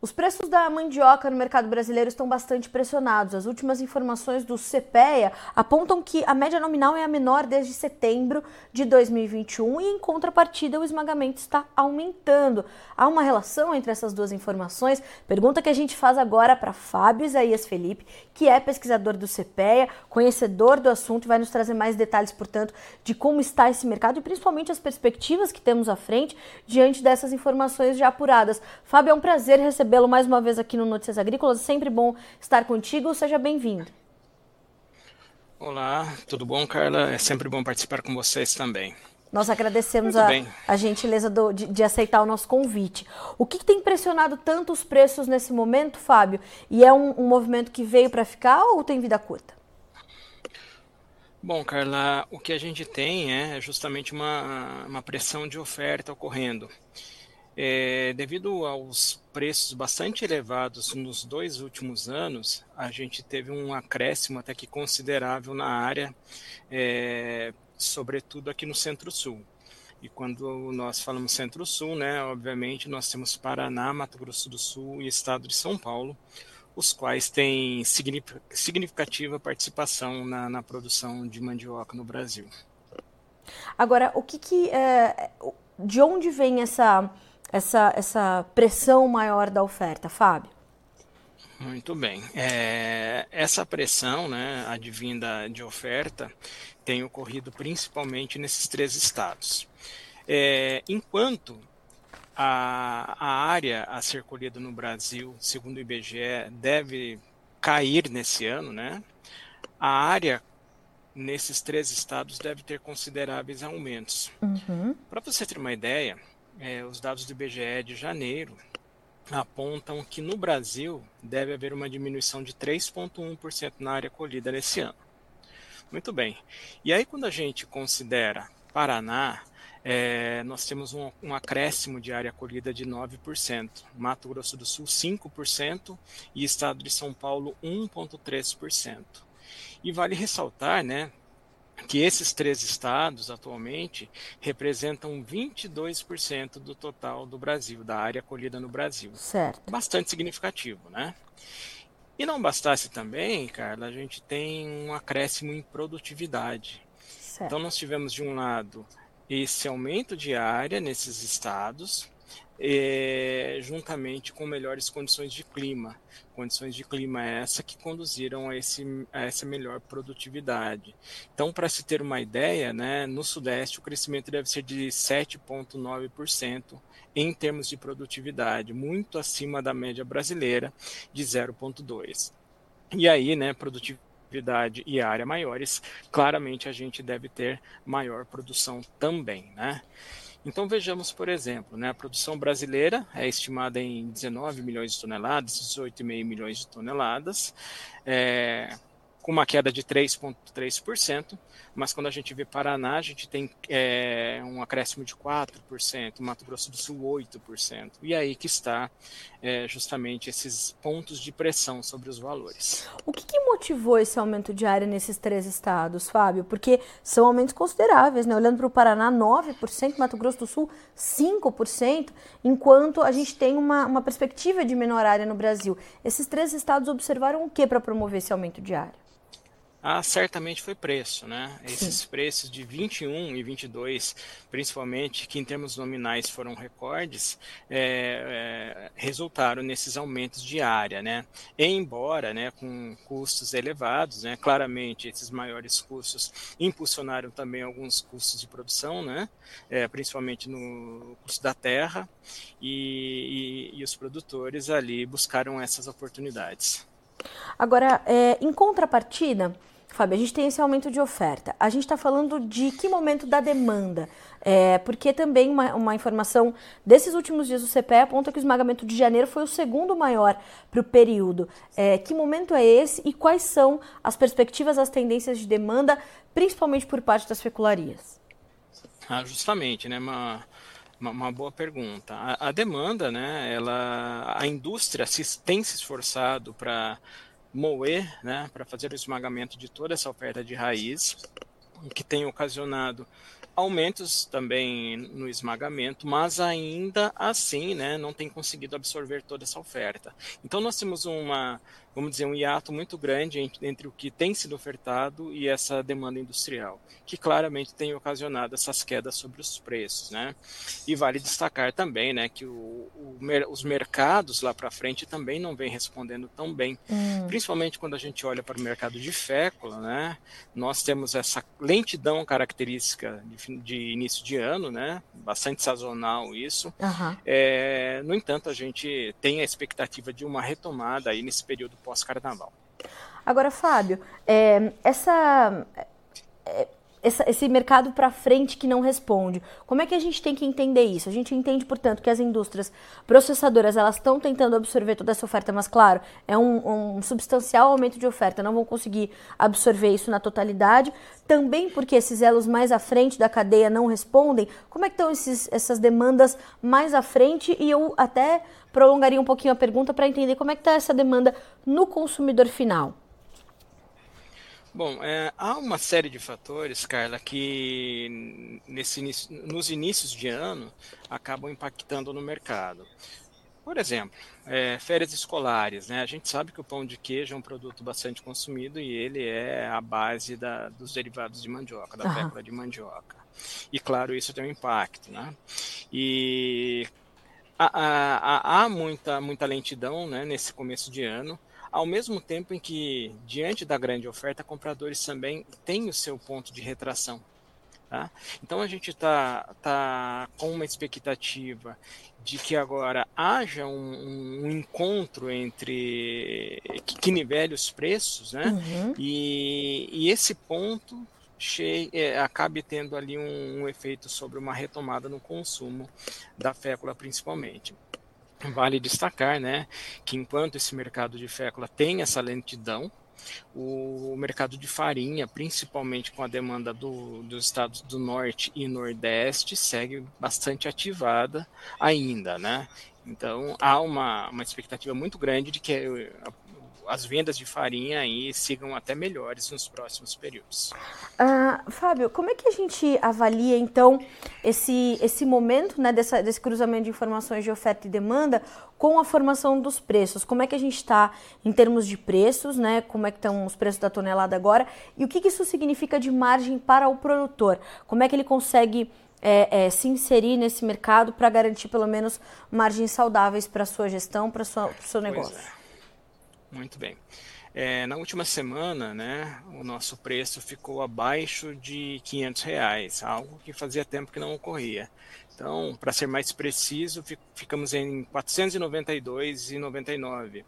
Os preços da mandioca no mercado brasileiro estão bastante pressionados. As últimas informações do CPEA apontam que a média nominal é a menor desde setembro de 2021 e, em contrapartida, o esmagamento está aumentando. Há uma relação entre essas duas informações? Pergunta que a gente faz agora para Fábio Isaías Felipe, que é pesquisador do CPEA, conhecedor do assunto e vai nos trazer mais detalhes, portanto, de como está esse mercado e principalmente as perspectivas que temos à frente diante dessas informações já apuradas. Fábio, é um prazer receber recebê-lo mais uma vez aqui no Notícias Agrícolas. Sempre bom estar contigo. Seja bem-vindo. Olá, tudo bom, Carla? É sempre bom participar com vocês também. Nós agradecemos a, a, gentileza do, de, de, aceitar o nosso convite. O que, que, tem pressionado tanto os preços nesse momento, Fábio? E é um, um movimento que veio para ficar ou tem vida curta? Bom, Carla, o que a gente tem é justamente uma, uma pressão de oferta ocorrendo. É, devido aos preços bastante elevados nos dois últimos anos, a gente teve um acréscimo até que considerável na área, é, sobretudo aqui no Centro-Sul. E quando nós falamos Centro-Sul, né, obviamente nós temos Paraná, Mato Grosso do Sul e Estado de São Paulo, os quais têm significativa participação na, na produção de mandioca no Brasil. Agora, o que, que é, de onde vem essa essa, essa pressão maior da oferta, Fábio? Muito bem. É, essa pressão, né, advinda de oferta, tem ocorrido principalmente nesses três estados. É, enquanto a, a área a ser colhida no Brasil, segundo o IBGE, deve cair nesse ano, né, a área nesses três estados deve ter consideráveis aumentos. Uhum. Para você ter uma ideia, é, os dados do IBGE de janeiro apontam que no Brasil deve haver uma diminuição de 3,1% na área colhida nesse ano. Muito bem. E aí, quando a gente considera Paraná, é, nós temos um, um, acréscimo de área colhida de 9%, Mato Grosso do Sul 5% e Estado de São Paulo 1,3%. E vale ressaltar, né, que esses três estados atualmente representam 22% do total do Brasil, da área acolhida no Brasil. Certo. Bastante significativo, né? E não bastasse também, Carla, a gente tem um acréscimo em produtividade. Certo. Então nós tivemos de um lado esse aumento de área nesses estados, é, juntamente com melhores condições de clima. Condições de clima essa que conduziram a, esse, a essa melhor produtividade. Então, para se ter uma ideia, né, no Sudeste o crescimento deve ser de 7,9% em termos de produtividade, muito acima da média brasileira de 0,2%. E aí, né, produtividade e área maiores, claramente a gente deve ter maior produção também, né? Então vejamos, por exemplo, né, a produção brasileira é estimada em 19 milhões de toneladas, 18,5 milhões de toneladas. É, com uma queda de 3,3%, mas quando a gente vê Paraná, a gente tem é, um acréscimo de 4%, Mato Grosso do Sul 8%. E aí que está é, justamente esses pontos de pressão sobre os valores. O que, que, motivou esse aumento de área nesses três estados, Fábio? Porque são aumentos consideráveis, né? Olhando para o Paraná, 9%, Mato Grosso do Sul, 5%, enquanto a gente tem uma, uma perspectiva de menor área no Brasil. Esses três estados observaram o que para promover esse aumento de área? Ah, certamente foi preço, né? Esses Sim. preços de 21 e 22, principalmente, que em termos nominais foram recordes, é, é, resultaram nesses aumentos de área, né? embora, né, com custos elevados, né? Claramente, esses maiores custos impulsionaram também alguns custos de produção, né? É, principalmente no custo da terra, e, e, e os produtores ali buscaram essas oportunidades. Agora, é, em contrapartida, Fábio, a gente tem esse aumento de oferta. A gente está falando de que momento da demanda? É, porque também uma, uma, informação desses últimos dias do CPE aponta que o esmagamento de janeiro foi o segundo maior para o período. É, que momento é esse e quais são as perspectivas, as tendências de demanda, principalmente por parte das pecularias? Ah, justamente, né? Uma, uma, uma boa pergunta. A, a, demanda, né? Ela, a indústria se, tem se esforçado para moer, né, para fazer o esmagamento de toda essa oferta de raiz, que tem ocasionado aumentos também no esmagamento, mas ainda assim né, não tem conseguido absorver toda essa oferta. Então nós temos uma, vamos dizer, um hiato muito grande entre o que tem sido ofertado e essa demanda industrial, que claramente tem ocasionado essas quedas sobre os preços. Né? E vale destacar também né, que o, o, os mercados lá para frente também não vêm respondendo tão bem, hum. principalmente quando a gente olha para o mercado de fécula, né? nós temos essa lentidão característica de, de início de ano, né? bastante sazonal isso. Uhum. É, no entanto, a gente tem a expectativa de uma retomada aí nesse período pós-carnaval. Agora, Fábio, é, essa, essa, esse mercado para frente que não responde, como é que a gente tem que entender isso? A gente entende, portanto, que as indústrias processadoras elas estão tentando absorver toda essa oferta, mas claro, é um, um substancial aumento de oferta, não vão conseguir absorver isso na totalidade. Também porque esses elos mais à frente da cadeia não respondem. Como é que estão esses, essas demandas mais à frente? E eu até prolongaria um pouquinho a pergunta para entender como é que está essa demanda no consumidor final. Bom, é, há uma série de fatores, Carla, que nesse início, nos inícios de ano acabam impactando no mercado. Por exemplo, é, férias escolares. Né? A gente sabe que o pão de queijo é um produto bastante consumido e ele é a base da, dos derivados de mandioca, da fécula de mandioca. E claro, isso tem um impacto. Né? E há, há, há muita, muita lentidão né, nesse começo de ano, ao mesmo tempo em que, diante da grande oferta, compradores também têm o seu ponto de retração. Tá? Então a gente está tá com uma expectativa de que agora haja um, um encontro entre que, que nivele os preços, né? Uhum. E, e, esse ponto é, acabe tendo ali um, um efeito sobre uma retomada no consumo da fécula principalmente. Vale destacar né, que enquanto esse mercado de fécula tem essa lentidão, o mercado de farinha, principalmente com a demanda do, dos estados do norte e nordeste, segue bastante ativada ainda, né? Então há uma, uma expectativa muito grande de que as vendas de farinha aí sigam até melhores nos próximos períodos. Uh, Fábio, como é que a gente avalia então esse, esse momento né, dessa, desse cruzamento de informações de oferta e demanda com a formação dos preços? Como é que a gente está em termos de preços, né? Como é que estão os preços da tonelada agora? E o que, que isso significa de margem para o produtor? Como é que ele consegue é, é, se inserir nesse mercado para garantir pelo menos margens saudáveis para a sua gestão, para o seu negócio? É. Muito bem. É, na última semana, né, o nosso preço ficou abaixo de 500 reais, algo que fazia tempo que não ocorria. Então, para ser mais preciso, ficamos em 492,99.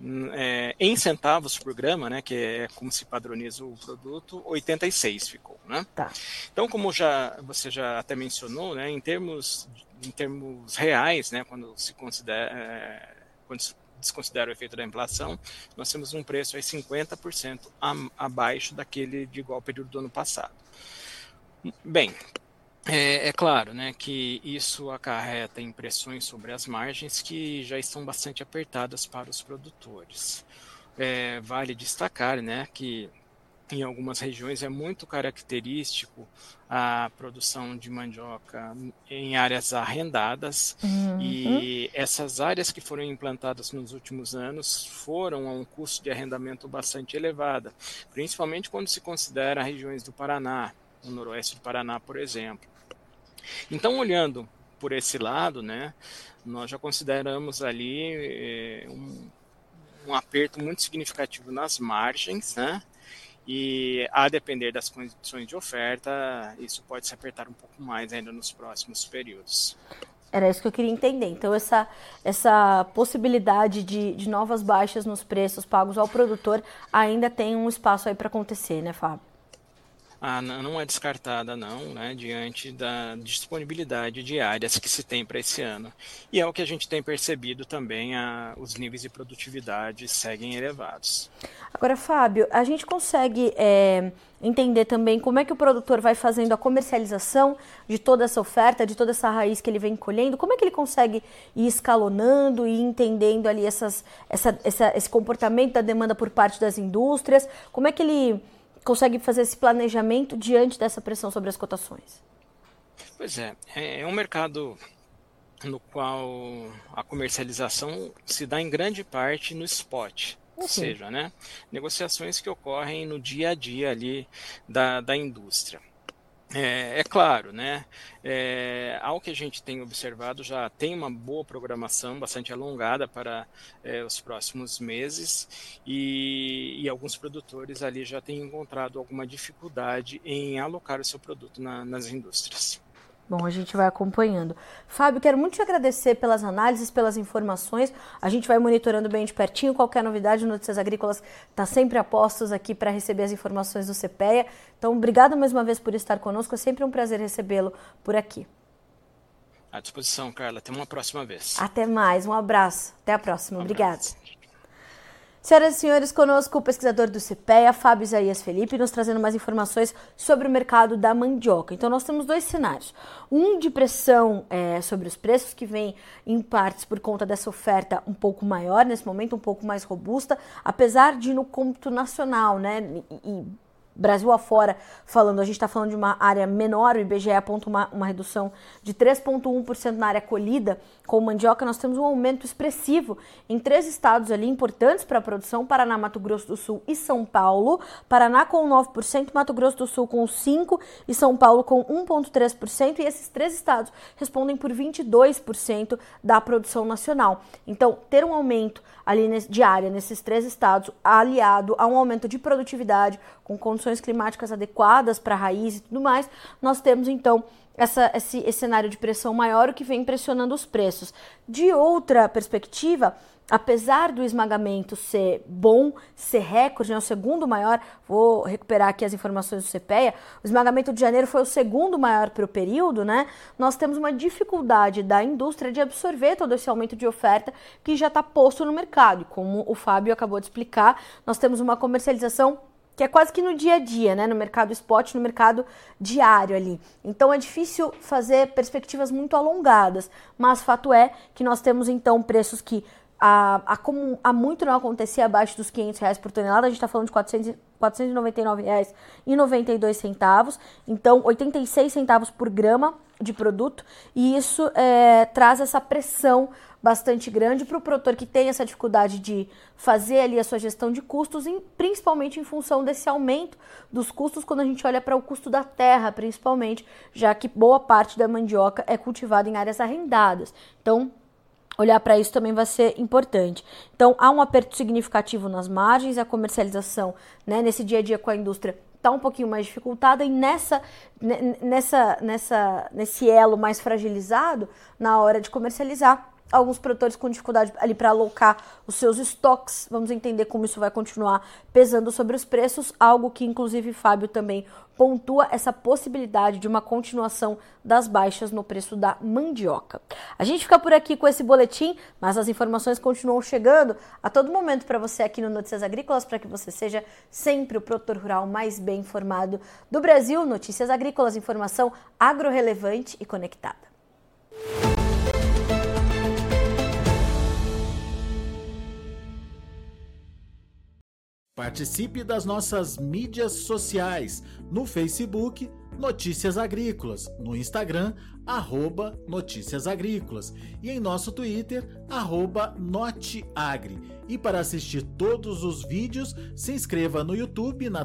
Hum, é, em centavos por grama, né, que é como se padroniza o produto, 86 ficou, né? Tá. Então, como já você já até mencionou, né, em termos em termos reais, né, quando se considera é, quando desconsidera o efeito da inflação, nós temos um preço aí 50% abaixo daquele de igual período do ano passado. Bem, é, é, claro né, que isso acarreta impressões sobre as margens que já estão bastante apertadas para os produtores. É, vale destacar né, que em algumas regiões é muito característico a produção de mandioca em áreas arrendadas uhum. e essas áreas que foram implantadas nos últimos anos foram a um custo de arrendamento bastante elevado, principalmente quando se considera regiões do Paraná, o noroeste do Paraná, por exemplo. Então, olhando por esse lado, né, nós já consideramos ali eh, um, um aperto muito significativo nas margens, né, e a depender das condições de oferta, isso pode se apertar um pouco mais ainda nos próximos períodos. Era isso que eu queria entender. Então, essa, essa possibilidade de, de novas baixas nos preços pagos ao produtor ainda tem um espaço aí para acontecer, né, Fábio? Ah, não é descartada não, né, diante da disponibilidade de áreas que se tem para esse ano. E é o que a gente tem percebido também, a, os níveis de produtividade seguem elevados. Agora, Fábio, a gente consegue é, entender também como é que o produtor vai fazendo a comercialização de toda essa oferta, de toda essa raiz que ele vem colhendo, como é que ele consegue ir escalonando e entendendo ali essas, essa, essa, esse comportamento da demanda por parte das indústrias, como é que ele consegue fazer esse planejamento diante dessa pressão sobre as cotações? Pois é, é, é um mercado no qual a comercialização se dá em grande parte no spot. Ou seja, né, negociações que ocorrem no dia a dia ali da, da indústria. É, é, claro, né? É, ao que a gente tem observado, já tem uma boa programação, bastante alongada para é, os próximos meses, e, e, alguns produtores ali já têm encontrado alguma dificuldade em alocar o seu produto na, nas indústrias. Bom, a gente vai acompanhando. Fábio, quero muito te agradecer pelas análises, pelas informações. A gente vai monitorando bem de pertinho. Qualquer novidade, Notícias Agrícolas está sempre a postos aqui para receber as informações do CPEA. Então, obrigado mais uma vez por estar conosco. É sempre um prazer recebê-lo por aqui. À disposição, Carla. Até uma próxima vez. Até mais. Um abraço. Até a próxima. Um Obrigada. Senhoras e senhores, conosco o pesquisador do CPEA, Fábio Isaías Felipe, nos trazendo mais informações sobre o mercado da mandioca. Então, nós temos dois cenários. Um de pressão é, sobre os preços, que vem em partes por conta dessa oferta um pouco maior, nesse momento um pouco mais robusta, apesar de no cômputo nacional, né, e Brasil afora, falando, a gente está falando de uma área menor, o IBGE aponta uma, uma redução de 3,1% na área colhida, com mandioca. Nós temos um aumento expressivo em três estados ali importantes para a produção, Paraná, Mato Grosso do Sul e São Paulo, Paraná com 9%, Mato Grosso do Sul com 5% e São Paulo com 1,3%, e esses três estados respondem por 22% da produção nacional. Então, ter um aumento ali de área nesses três estados, aliado a um aumento de produtividade, com condições climáticas adequadas para a raiz e tudo mais, nós temos então essa, esse, esse cenário de pressão maior, o que vem pressionando os preços. De outra perspectiva, apesar do esmagamento ser bom, ser recorde, né, o segundo maior, vou recuperar aqui as informações do CPEA, o esmagamento de janeiro foi o segundo maior para o período, né? Nós temos uma dificuldade da indústria de absorver todo esse aumento de oferta que já está posto no mercado. Como o Fábio acabou de explicar, nós temos uma comercialização que é quase que no dia a dia, né? No mercado spot, no mercado diário ali. Então é difícil fazer perspectivas muito alongadas, mas fato é que nós temos então preços que há, há, como, há muito não acontecia abaixo dos 500 reais por tonelada, a gente está falando de 400, R$ 499,92, então 86 centavos por grama de produto, e isso é, traz essa pressão bastante grande para o produtor que tem essa dificuldade de fazer ali a sua gestão de custos, em, principalmente em função desse aumento dos custos quando a gente olha para o custo da terra, principalmente, já que boa parte da mandioca é cultivada em áreas arrendadas. Então, olhar para isso também vai ser importante. Então, há um aperto significativo nas margens, a comercialização, né, nesse dia a dia com a indústria está um pouquinho mais dificultada e nessa, nessa, nessa, nesse elo mais fragilizado, na hora de comercializar, alguns produtores com dificuldade ali para alocar os seus estoques. Vamos entender como isso vai continuar pesando sobre os preços, algo que inclusive Fábio também pontua essa possibilidade de uma continuação das baixas no preço da mandioca. A gente fica por aqui com esse boletim, mas as informações continuam chegando a todo momento para você aqui no Notícias Agrícolas, para que você seja sempre o produtor rural mais bem informado do Brasil. Notícias Agrícolas, informação agro-relevante e conectada. Participe das nossas mídias sociais. No Facebook Notícias Agrícolas, no Instagram arroba Notícias Agrícolas. E em nosso Twitter arroba Noteagri. E para assistir todos os vídeos, se inscreva no YouTube na